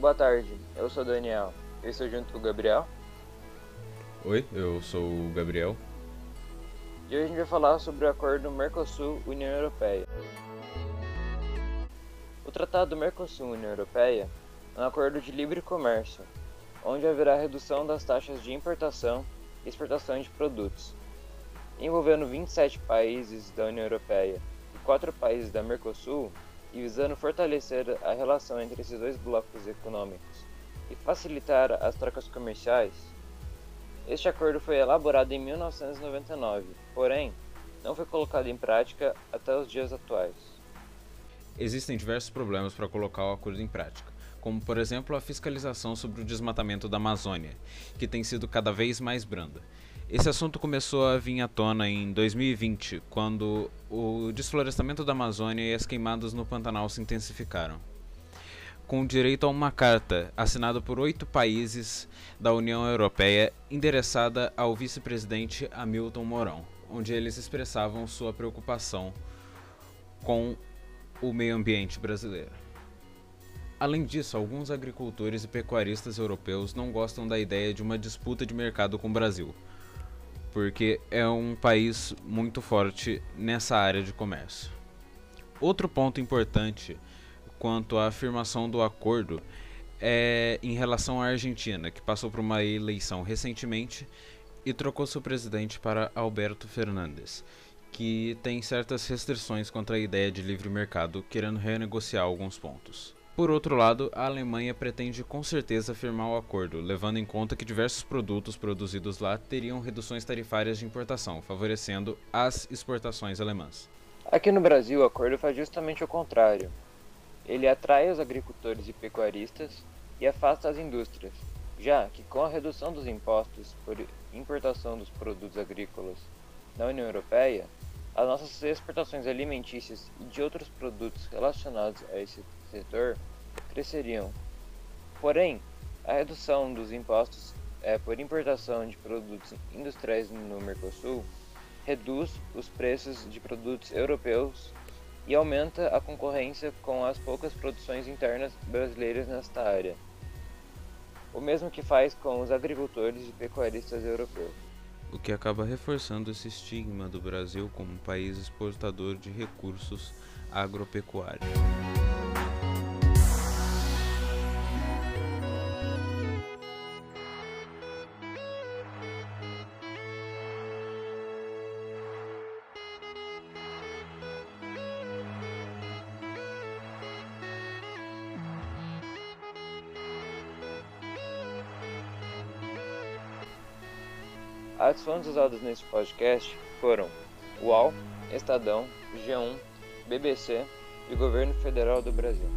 Boa tarde, eu sou o Daniel. Eu estou junto com o Gabriel. Oi, eu sou o Gabriel. E hoje a gente vai falar sobre o acordo Mercosul-União Europeia. O Tratado Mercosul-União Europeia é um acordo de livre comércio, onde haverá redução das taxas de importação e exportação de produtos, envolvendo 27 países da União Europeia e 4 países da Mercosul e visando fortalecer a relação entre esses dois blocos econômicos e facilitar as trocas comerciais. Este acordo foi elaborado em 1999, porém, não foi colocado em prática até os dias atuais. Existem diversos problemas para colocar o acordo em prática, como por exemplo a fiscalização sobre o desmatamento da Amazônia, que tem sido cada vez mais branda. Esse assunto começou a vir à tona em 2020, quando o desflorestamento da Amazônia e as queimadas no Pantanal se intensificaram. Com direito a uma carta assinada por oito países da União Europeia, endereçada ao vice-presidente Hamilton Mourão, onde eles expressavam sua preocupação com o meio ambiente brasileiro. Além disso, alguns agricultores e pecuaristas europeus não gostam da ideia de uma disputa de mercado com o Brasil porque é um país muito forte nessa área de comércio. Outro ponto importante quanto à afirmação do acordo é em relação à Argentina, que passou por uma eleição recentemente e trocou seu presidente para Alberto Fernandes, que tem certas restrições contra a ideia de livre mercado, querendo renegociar alguns pontos. Por outro lado, a Alemanha pretende com certeza firmar o acordo, levando em conta que diversos produtos produzidos lá teriam reduções tarifárias de importação, favorecendo as exportações alemãs. Aqui no Brasil, o acordo faz justamente o contrário. Ele atrai os agricultores e pecuaristas e afasta as indústrias, já que com a redução dos impostos por importação dos produtos agrícolas na União Europeia, as nossas exportações alimentícias e de outros produtos relacionados a esse setor cresceriam. Porém, a redução dos impostos é, por importação de produtos industriais no Mercosul reduz os preços de produtos europeus e aumenta a concorrência com as poucas produções internas brasileiras nesta área. O mesmo que faz com os agricultores e pecuaristas europeus. O que acaba reforçando esse estigma do Brasil como um país exportador de recursos agropecuários. As fontes usadas nesse podcast foram UOL, Estadão, G1, BBC e Governo Federal do Brasil.